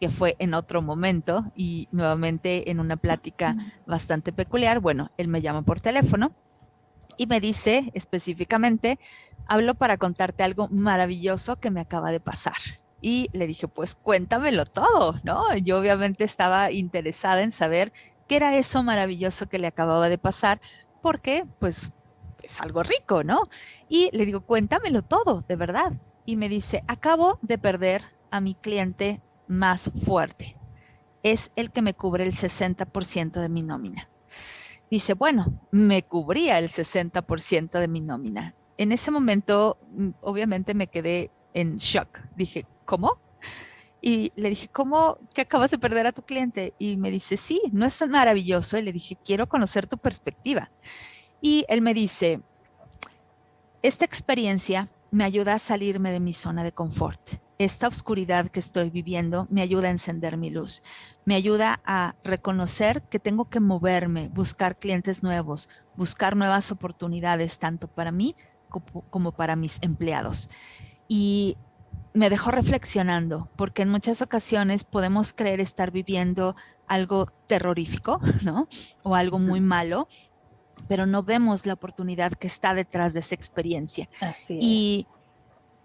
que fue en otro momento y nuevamente en una plática bastante peculiar, bueno, él me llama por teléfono y me dice específicamente, hablo para contarte algo maravilloso que me acaba de pasar. Y le dije, pues cuéntamelo todo, ¿no? Yo obviamente estaba interesada en saber qué era eso maravilloso que le acababa de pasar, porque pues es algo rico, ¿no? Y le digo, cuéntamelo todo, de verdad. Y me dice, acabo de perder a mi cliente más fuerte. Es el que me cubre el 60% de mi nómina. Dice, bueno, me cubría el 60% de mi nómina. En ese momento, mm, obviamente me quedé en shock. Dije, ¿cómo? Y le dije, ¿cómo que acabas de perder a tu cliente? Y me dice, sí, no es maravilloso. Y le dije, quiero conocer tu perspectiva. Y él me dice, esta experiencia me ayuda a salirme de mi zona de confort. Esta oscuridad que estoy viviendo me ayuda a encender mi luz. Me ayuda a reconocer que tengo que moverme, buscar clientes nuevos, buscar nuevas oportunidades, tanto para mí como, para mis empleados. Y me dejó reflexionando, porque en muchas ocasiones podemos creer estar viviendo algo terrorífico, ¿no? O algo muy malo, pero no vemos la oportunidad que está detrás de esa experiencia. Así y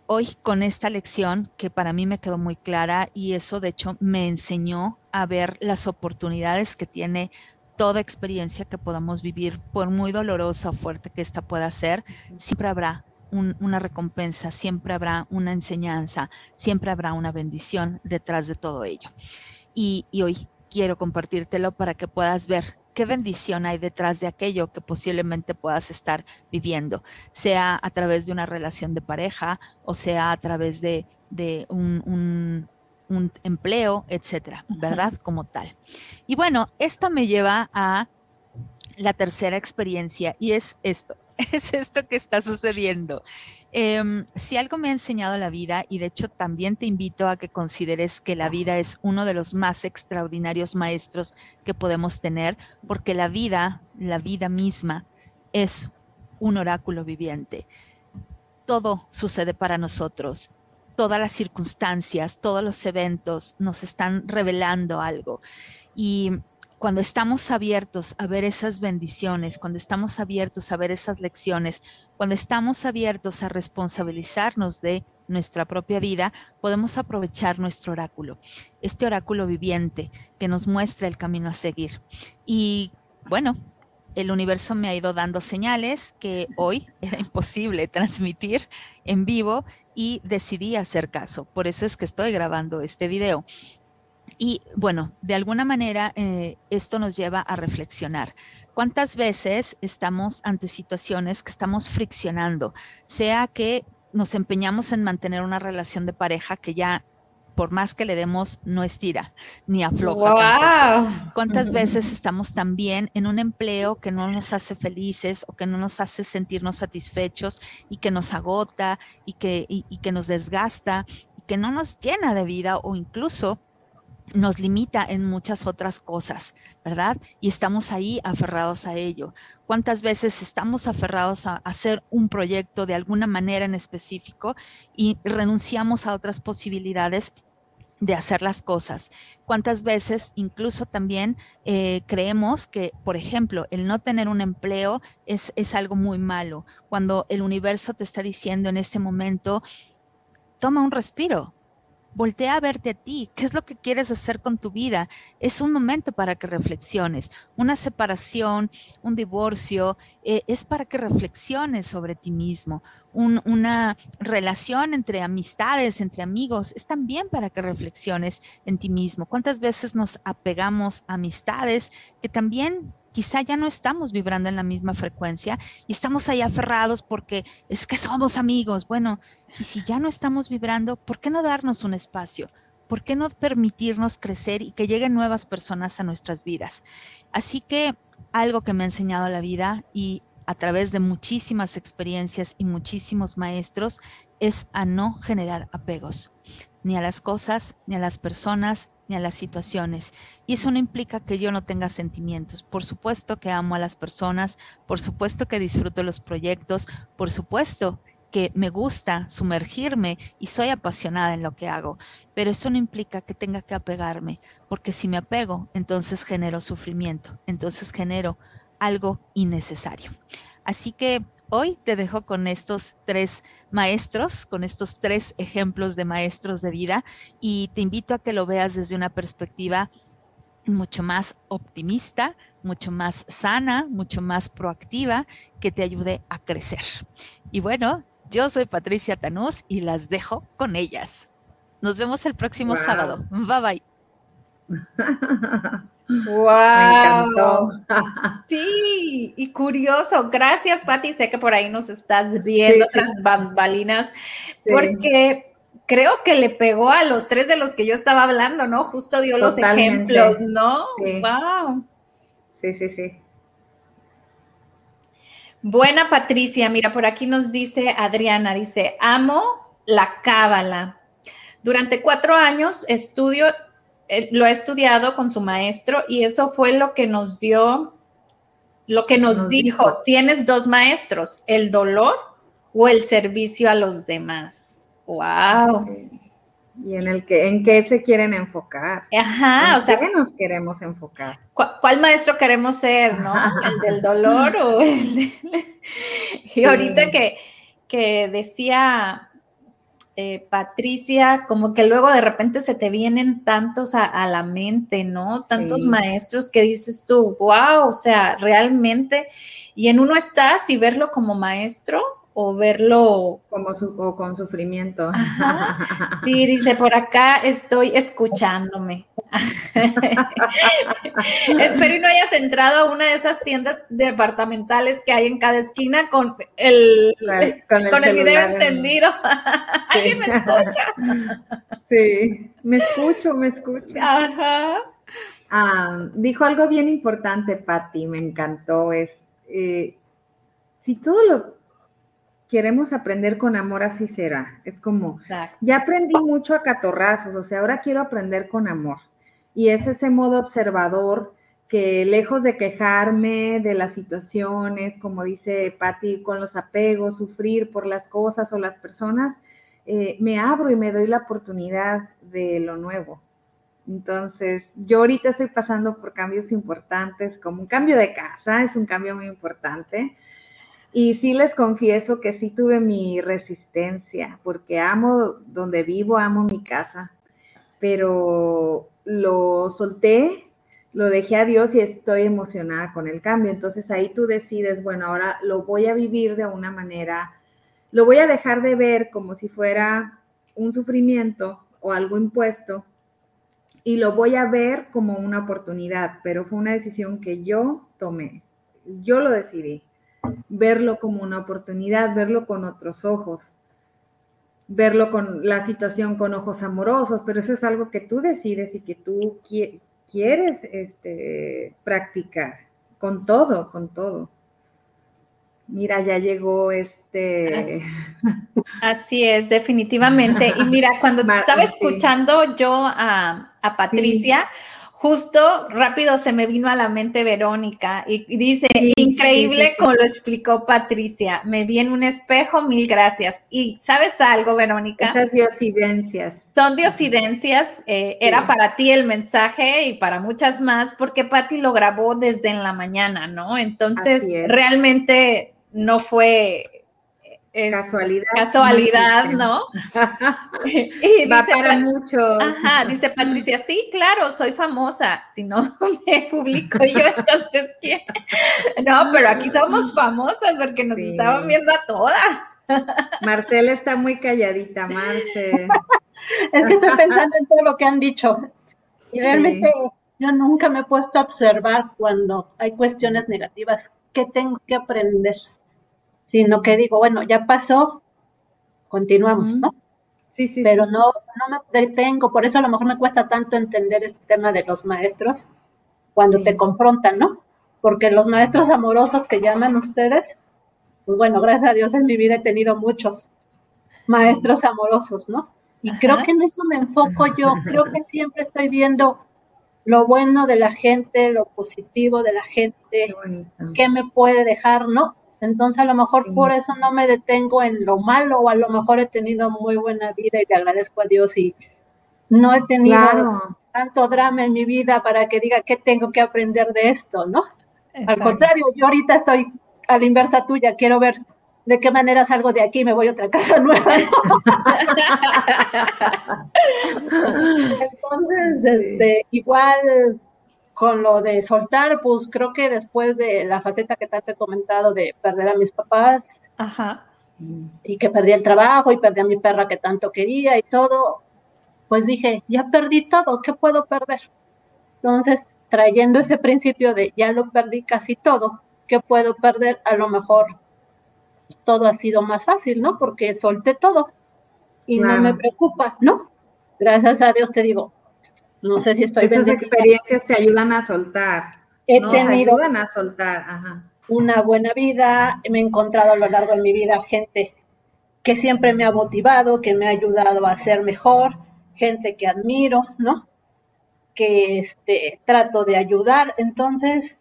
hoy con esta lección que para mí me quedó muy clara y eso de hecho me enseñó a ver las oportunidades que tiene toda experiencia que podamos vivir, por muy dolorosa o fuerte que esta pueda ser, siempre habrá una recompensa, siempre habrá una enseñanza, siempre habrá una bendición detrás de todo ello. Y, y hoy quiero compartírtelo para que puedas ver qué bendición hay detrás de aquello que posiblemente puedas estar viviendo, sea a través de una relación de pareja o sea a través de, un, empleo, etcétera, ¿verdad? Como tal. Y bueno, esto me lleva a la tercera experiencia y es esto, es esto que está sucediendo. Em, si algo me ha enseñado la vida, y de hecho también te invito a que consideres que la vida es uno de los más extraordinarios maestros que podemos tener, porque la vida, la vida misma, es un oráculo viviente. Todo sucede para nosotros. Todas las circunstancias, todos los eventos nos están revelando algo. Y cuando estamos abiertos a ver esas bendiciones, cuando estamos abiertos a ver esas lecciones, cuando estamos abiertos a responsabilizarnos de nuestra propia vida, podemos aprovechar nuestro oráculo, este oráculo viviente que nos muestra el camino a seguir. Y bueno, el universo me ha ido dando señales que hoy era imposible transmitir en vivo y decidí hacer caso. Por eso es que estoy grabando este video. Y bueno, de alguna manera eh, esto nos lleva a reflexionar. ¿Cuántas veces estamos ante situaciones que estamos friccionando? Sea que nos empeñamos en mantener una relación de pareja que ya por más que le demos, no estira ni afloja. ¿Cuántas veces estamos también en un empleo que no nos hace felices o que no nos hace sentirnos satisfechos y que nos agota y que, y que nos desgasta y que no nos llena de vida o incluso nos limita en muchas otras cosas, ¿verdad? Y estamos ahí aferrados a ello. ¿Cuántas veces estamos aferrados a hacer un proyecto de alguna manera en específico y renunciamos a otras posibilidades de hacer las cosas. ¿Cuántas veces incluso también eh, creemos que, por ejemplo, el no tener un empleo es, es algo muy malo? Cuando el universo te está diciendo en ese momento, toma un respiro, voltea a verte a ti, qué es lo que quieres hacer con tu vida. Es un momento para que reflexiones. Una separación, un divorcio, eh, es para que reflexiones sobre ti mismo. una relación entre amistades, entre amigos, es también para que reflexiones en ti mismo. ¿Cuántas veces nos apegamos a amistades que también quizá ya no estamos vibrando en la misma frecuencia y estamos ahí aferrados porque es que somos amigos. Bueno, y si ya no estamos vibrando, ¿por qué no darnos un espacio? ¿Por qué no permitirnos crecer y que lleguen nuevas personas a nuestras vidas? Así que algo que me ha enseñado la vida y a través de muchísimas experiencias y muchísimos maestros es a no generar apegos, ni a las cosas, ni a las personas, ni a las situaciones. Y eso no implica que yo no tenga sentimientos. Por supuesto que amo a las personas, por supuesto que disfruto los proyectos, por supuesto que me gusta sumergirme y soy apasionada en lo que hago, pero eso no implica que tenga que apegarme, porque si me apego, entonces genero sufrimiento, entonces genero algo innecesario. Así que hoy te dejo con estos tres maestros, con estos tres ejemplos de maestros de vida y te invito a que lo veas desde una perspectiva mucho más optimista, mucho más sana, mucho más proactiva, que te ayude a crecer. Y bueno, yo soy Patricia Tanús y las dejo con ellas. Nos vemos el próximo sábado. Bye bye. ¡Wow! Sí, y curioso. Gracias, Pati. Sé que por ahí nos estás viendo tras balinas, porque creo que le pegó a los tres de los que yo estaba hablando, ¿no? Justo dio los ejemplos, ¿no? ¡Wow! Sí, sí, sí. Buena Patricia, mira, por aquí nos dice Adriana, dice, amo la cábala. Durante cuatro años estudio lo ha estudiado con su maestro y eso fue lo que nos dio, lo que nos, dijo, tienes dos maestros, el dolor o el servicio a los demás. ¡Wow! Y en el que, en qué se quieren enfocar. Ajá, o sea, qué nos queremos enfocar? ¿Cuál maestro queremos ser, no? ¿El del dolor o el de... Y ahorita que, que decía eh, Patricia, como que luego de repente se te vienen tantos a, la mente, ¿no? Tantos maestros que dices tú, wow, o sea, realmente, y en uno estás y verlo como maestro o verlo como su, o con sufrimiento. Sí, dice, por acá estoy escuchándome. Espero y no hayas entrado a una de esas tiendas departamentales que hay en cada esquina con el, con el, video encendido. ¿Alguien me escucha? Sí, me escucho, me escucho. Ajá. Ah, dijo algo bien importante, Patti, me encantó, es, eh, si todo lo queremos aprender con amor, así será. Es como, ya aprendí mucho a catorrazos, o sea, ahora quiero aprender con amor. Y es ese modo observador que lejos de quejarme de las situaciones, como dice Patti, con los apegos, sufrir por las cosas o las personas, eh, me abro y me doy la oportunidad de lo nuevo. Entonces, yo ahorita estoy pasando por cambios importantes, como un cambio de casa, es un cambio muy importante. Y sí les confieso que sí tuve mi resistencia, porque amo donde vivo, amo mi casa, pero lo solté, lo dejé a Dios y estoy emocionada con el cambio. Entonces ahí tú decides, bueno, ahora lo voy a vivir de una manera, lo voy a dejar de ver como si fuera un sufrimiento o algo impuesto y lo voy a ver como una oportunidad, pero fue una decisión que yo tomé, yo lo decidí verlo como una oportunidad, verlo con otros ojos, verlo con la situación con ojos amorosos, pero eso es algo que tú decides y que tú quieres este, practicar con todo, con todo. Mira, ya llegó este. Así, es, definitivamente. Y mira, cuando te estaba escuchando yo a, Patricia, justo rápido se me vino a la mente Verónica y, dice, increíble como lo explicó Patricia, me vi en un espejo, mil gracias. Y sabes algo, Verónica. Esas diosidencias. Son diosidencias, eh, era para ti el mensaje y para muchas más, porque Patti lo grabó desde en la mañana, ¿no? Entonces, realmente no fue casualidad. Casualidad, ¿no? y dice, para mucho. Ajá, dice Patricia, sí, claro, soy famosa. Si no me publico yo, entonces ¿quién? No, pero aquí somos famosas porque nos estaban viendo a todas. Marcela está muy calladita, Marce. es que estoy pensando en todo lo que han dicho. Y realmente yo nunca me he puesto a observar cuando hay cuestiones negativas. ¿Qué tengo que aprender? Sino que digo, bueno, ya pasó, continuamos, ¿no? Sí, sí. Pero no, no me detengo, por eso a lo mejor me cuesta tanto entender este tema de los maestros cuando te confrontan, ¿no? Porque los maestros amorosos que llaman ustedes, pues bueno, gracias a Dios en mi vida he tenido muchos maestros amorosos, ¿no? Y creo que en eso me enfoco yo, creo que siempre estoy viendo lo bueno de la gente, lo positivo de la gente, qué me puede dejar, ¿no? Entonces a lo mejor por eso no me detengo en lo malo o a lo mejor he tenido muy buena vida y le agradezco a Dios y no he tenido tanto drama en mi vida para que diga qué tengo que aprender de esto, ¿no? Al contrario, yo ahorita estoy a la inversa tuya, quiero ver de qué manera salgo de aquí y me voy a otra casa nueva. Entonces, este, igual con lo de soltar, pues creo que después de la faceta que te he comentado de perder a mis papás y que perdí el trabajo y perdí a mi perra que tanto quería y todo, pues dije, ya perdí todo, ¿qué puedo perder? Entonces, trayendo ese principio de ya lo perdí casi todo, ¿qué puedo perder? A lo mejor todo ha sido más fácil, ¿no? Porque solté todo y no me preocupa, ¿no? Gracias a Dios te digo, no sé si estoy Esas experiencias te ayudan a soltar. He tenido ayudan a soltar, una buena vida, me he encontrado a lo largo de mi vida gente que siempre me ha motivado, que me ha ayudado a ser mejor, gente que admiro, ¿no? Que este, trato de ayudar. Entonces,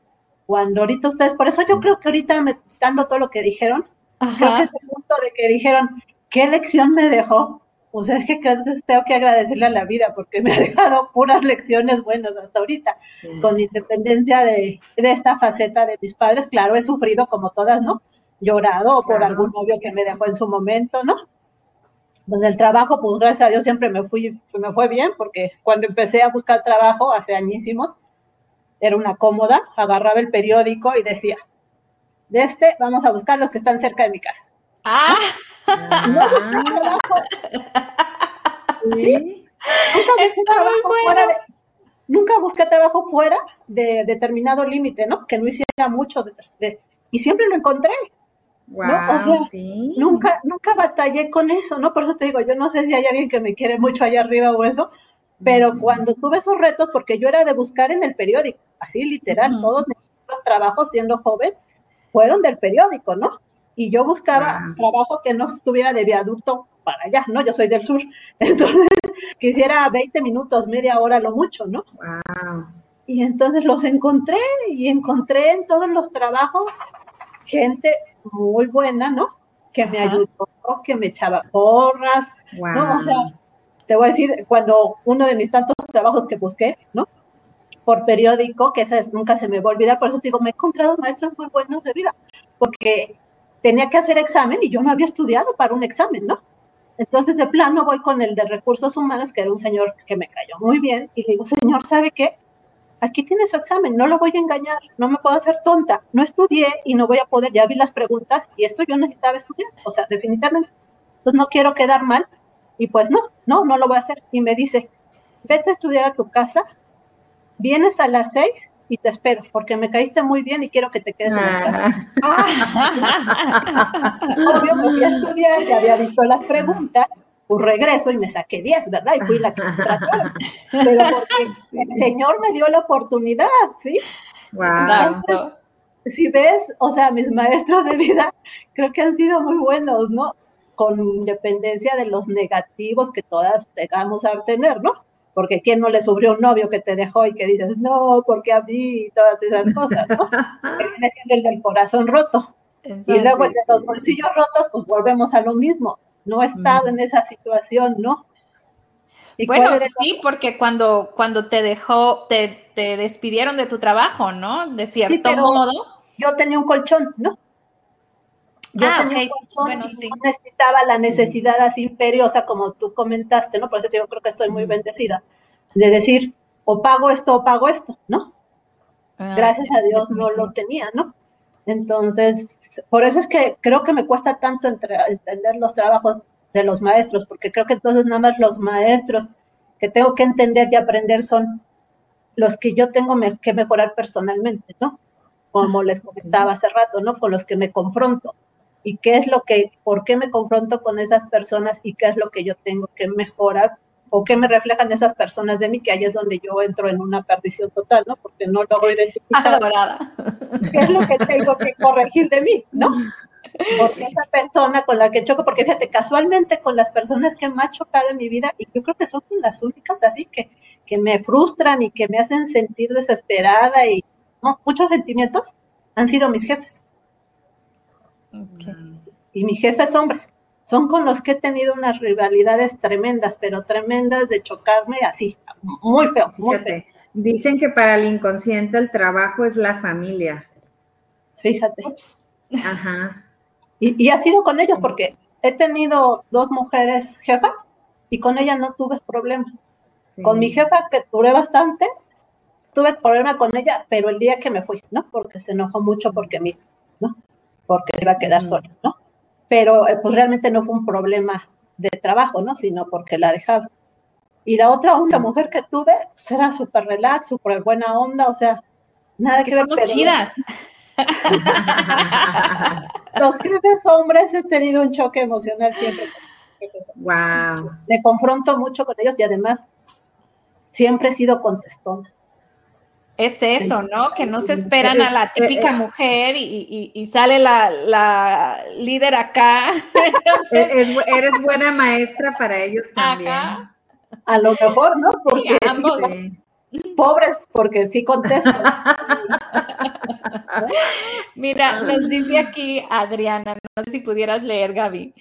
cuando ahorita ustedes, por eso yo creo que ahorita me dando todo lo que dijeron, creo que es el punto de que dijeron, ¿qué lección me dejó? O sea, es que tengo que agradecerle a la vida porque me ha dejado puras lecciones buenas hasta ahorita, con independencia de, esta faceta de mis padres. Claro, he sufrido como todas, ¿no? Llorado por algún novio que me dejó en su momento, ¿no? Pues el trabajo, pues gracias a Dios siempre me fui, me fue bien, porque cuando empecé a buscar trabajo hace añísimos, era una cómoda, agarraba el periódico y decía, de este vamos a buscar los que están cerca de mi casa. Ah. No busqué trabajo. ¿Sí? Nunca busqué trabajo fuera nunca busqué trabajo fuera de determinado límite, ¿no? Que no hiciera mucho de, y siempre lo encontré. Wow, ¿no? O sea, nunca, nunca batallé con eso, ¿no? Por eso te digo, yo no sé si hay alguien que me quiere mucho allá arriba o eso, pero cuando tuve esos retos, porque yo era de buscar en el periódico, así literal, todos mis trabajos siendo joven fueron del periódico, ¿no? Y yo buscaba trabajo que no estuviera de viaducto para allá, ¿no? Yo soy del sur, entonces quisiera 20 minutos, media hora, lo mucho, ¿no? Y entonces los encontré y encontré en todos los trabajos gente muy buena, ¿no? Que me ayudó, que me echaba porras, ¿no? O sea, te voy a decir, cuando uno de mis tantos trabajos que busqué, ¿no? Por periódico, que esa nunca se me va a olvidar, por eso te digo, me he encontrado maestros muy buenos de vida, porque tenía que hacer examen y yo no había estudiado para un examen, ¿no? Entonces, de plano, voy con el de recursos humanos, que era un señor que me cayó muy bien, y le digo, señor, ¿sabe qué? Aquí tiene su examen, no lo voy a engañar, no me puedo hacer tonta, no estudié y no voy a poder, ya vi las preguntas y esto yo necesitaba estudiar, o sea, definitivamente, pues no quiero quedar mal, y pues no, no, no lo voy a hacer. Y me dice, vete a estudiar a tu casa, vienes a las seis y te espero, porque me caíste muy bien y quiero que te quedes en el ah. Obvio, me fui a estudiar, ya había visto las preguntas, pues regreso y me saqué 10, ¿verdad? Y fui la que me trató. Pero porque el Señor me dio la oportunidad, ¿sí? Wow. si ves, o sea, mis maestros de vida creo que han sido muy buenos, ¿no? Con independencia de los negativos que todas llegamos a tener, ¿no? Porque ¿quién no le subió un novio que te dejó y que dices, no, porque a mí, y todas esas cosas, ¿no? que viene siendo el del corazón roto. y luego el de los bolsillos rotos, pues volvemos a lo mismo. No he estado en esa situación, ¿no? ¿Y bueno, sí, porque cuando, cuando te dejó, te, te, despidieron de tu trabajo, ¿no? De cierto modo. Yo tenía un colchón, ¿no? Yo ah, tenía bueno, sí. no necesitaba la necesidad así imperiosa como tú comentaste, ¿no? Por eso yo creo que estoy muy bendecida, de decir, o pago esto o pago esto, ¿no? Ah, Gracias a Dios no lo tenía, ¿no? Entonces, por eso es que creo que me cuesta tanto entender los trabajos de los maestros, porque creo que entonces nada más los maestros que tengo que entender y aprender son los que yo tengo que mejorar personalmente, ¿no? Como les comentaba hace rato, ¿no? Con los que me confronto. Y qué es lo que, por qué me confronto con esas personas y qué es lo que yo tengo que mejorar o qué me reflejan esas personas de mí, que ahí es donde yo entro en una perdición total, ¿no? Porque no logro identificar qué es lo que tengo que corregir de mí, ¿no? Porque esa persona con la que choco, porque fíjate, casualmente con las personas que me ha chocado en mi vida, y yo creo que son las únicas así que, que me frustran y que me hacen sentir desesperada y muchos sentimientos, han sido mis jefes. Y mis jefes hombres. Son con los que he tenido unas rivalidades tremendas, pero tremendas de chocarme así, muy feo, muy feo. Dicen que para el inconsciente el trabajo es la familia. Fíjate. Ajá. Y, ha sido con ellos porque he tenido dos mujeres jefas y con ella no tuve problema. Con mi jefa, que duré bastante, tuve problema con ella, pero el día que me fui, ¿no? Porque se enojó mucho porque mí, ¿no? Porque se iba a quedar sola, ¿no? Pero eh, pues realmente no fue un problema de trabajo, ¿no? Sino porque la dejaba. Y la otra única mujer que tuve, pues era súper relax, súper buena onda, o sea, nada que, ver. Son chidas. Los jefes hombres he tenido un choque emocional siempre. Wow. Me confronto mucho con ellos y además siempre he sido contestona. Es eso, ¿no? Que no se esperan a la típica eh, mujer y, sale la, líder acá. eres buena maestra para ellos también. A lo mejor, ¿no? Porque ambos. pobres, porque sí contestan. Mira, nos dice aquí Adriana, no sé si pudieras leer, Gaby.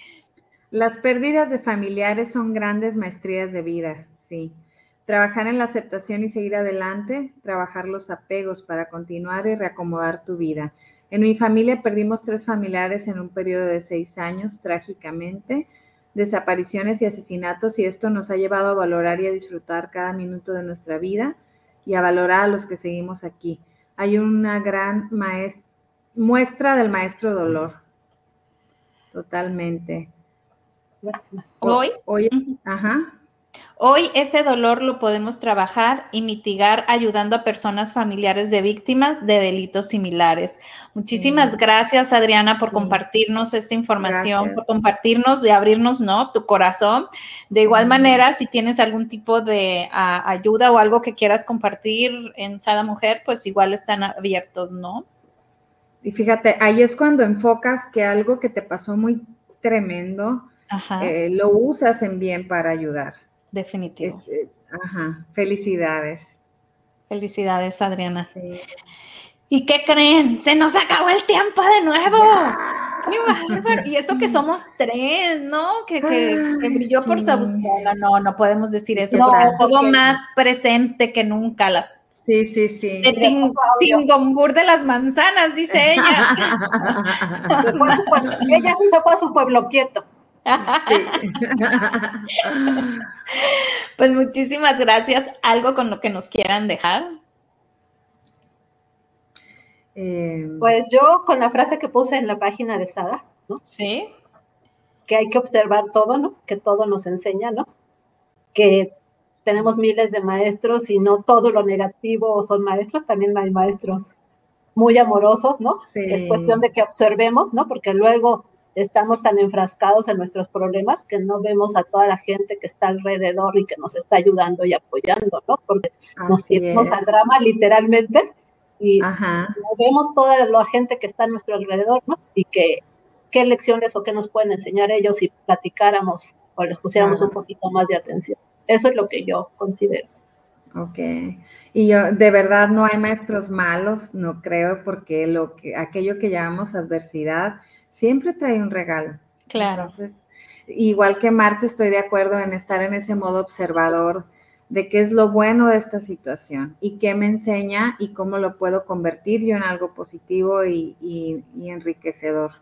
Las pérdidas de familiares son grandes maestrías de vida, sí. Trabajar en la aceptación y seguir adelante, trabajar los apegos para continuar y reacomodar tu vida. En mi familia perdimos tres familiares en un periodo de seis años, trágicamente, desapariciones y asesinatos, y esto nos ha llevado a valorar y a disfrutar cada minuto de nuestra vida y a valorar a los que seguimos aquí hay una gran muestra del maestro dolor. Totalmente. Hoy, hoy, ajá. Hoy ese dolor lo podemos trabajar y mitigar ayudando a personas familiares de víctimas de delitos similares. Muchísimas gracias, Adriana, por compartirnos esta información, por compartirnos y abrirnos, ¿no? Tu corazón. De igual manera, si tienes algún tipo de ayuda o algo que quieras compartir en Sada Mujer, pues igual están abiertos, ¿no? Y fíjate, ahí es cuando enfocas que algo que te pasó muy tremendo, eh, lo usas en bien para ayudar. Definitivo. ajá, felicidades. Felicidades, Adriana. ¿Y qué creen? Se nos acabó el tiempo de nuevo. Y eso que somos tres, ¿no? Que, brilló por su ausencia. No, no podemos decir eso. No, estuvo más presente que nunca las Sí, sí, sí. De Tingombur de las manzanas, dice ella. ella se fue a su pueblo quieto. pues muchísimas gracias. ¿Algo con lo que nos quieran dejar? Eh, pues yo con la frase que puse en la página de Sada, ¿no? Sí. Que hay que observar todo, ¿no? Que todo nos enseña, ¿no? Que tenemos miles de maestros y no todo lo negativo son maestros, también hay maestros muy amorosos, ¿no? Es cuestión de que observemos, ¿no? Porque luego estamos tan enfrascados en nuestros problemas que no vemos a toda la gente que está alrededor y que nos está ayudando y apoyando, ¿no? Porque nos tiramos al drama literalmente y no vemos toda la gente que está a nuestro alrededor, ¿no? Y que qué lecciones o qué nos pueden enseñar ellos si platicáramos o les pusiéramos un poquito más de atención. Eso es lo que yo considero. Ok. Y yo, de verdad, no hay maestros malos, no creo, porque lo que, aquello que llamamos adversidad, siempre trae un regalo. Claro. Entonces, igual que Marx, estoy de acuerdo en estar en ese modo observador de qué es lo bueno de esta situación y qué me enseña y cómo lo puedo convertir yo en algo positivo y, enriquecedor.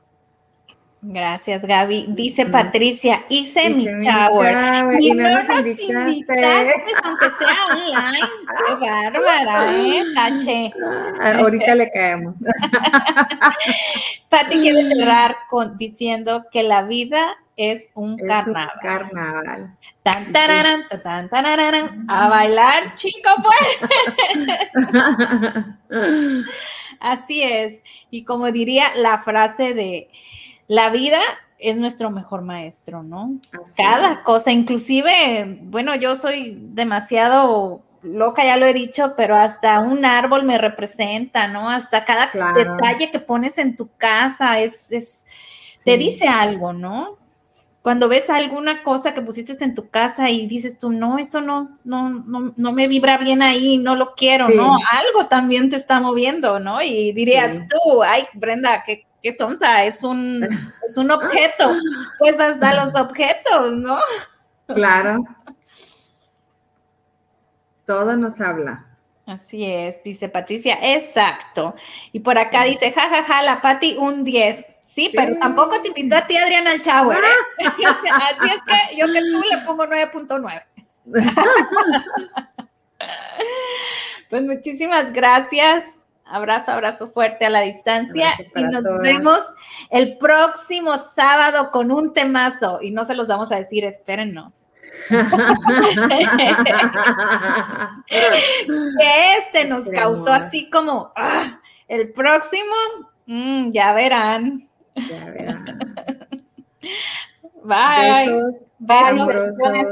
Gracias, Gaby. Dice Patricia, hice, mi shower. Y, no, nos invitaste. aunque sea online. Qué bárbara, ¿eh? Tache. Ah, ahorita le caemos. Pati quiere cerrar con, diciendo que la vida es un carnaval. carnaval. Tan, tararán, tan, tararán, a bailar, chico, pues. Así es. Y como diría la frase de la vida es nuestro mejor maestro, ¿no? Cada cosa, inclusive, bueno, yo soy demasiado loca, ya lo he dicho, pero hasta un árbol me representa, ¿no? Hasta cada detalle que pones en tu casa es, es te dice algo, ¿no? Cuando ves alguna cosa que pusiste en tu casa y dices tú, no, eso no, no, no, no me vibra bien ahí, no lo quiero, ¿no? Algo también te está moviendo, ¿no? Y dirías tú, ay, Brenda, qué ¿qué sonsa? Es un, es un objeto. Pues hasta los objetos, ¿no? Claro. Todo nos habla. Así es, dice Patricia, exacto. Y por acá dice, jajaja, ja, ja, la Pati un 10. Sí, pero tampoco te invitó a ti, Adriana, al shower. ¿eh? Así es que yo que tú le pongo 9.9. pues muchísimas gracias Abrazo, abrazo fuerte a la distancia y nos vemos el próximo sábado con un temazo y no se los vamos a decir, espérennos. este nos causó así como ah, el próximo, mm, ya verán. Ya verán. Bye. Bye. Bye.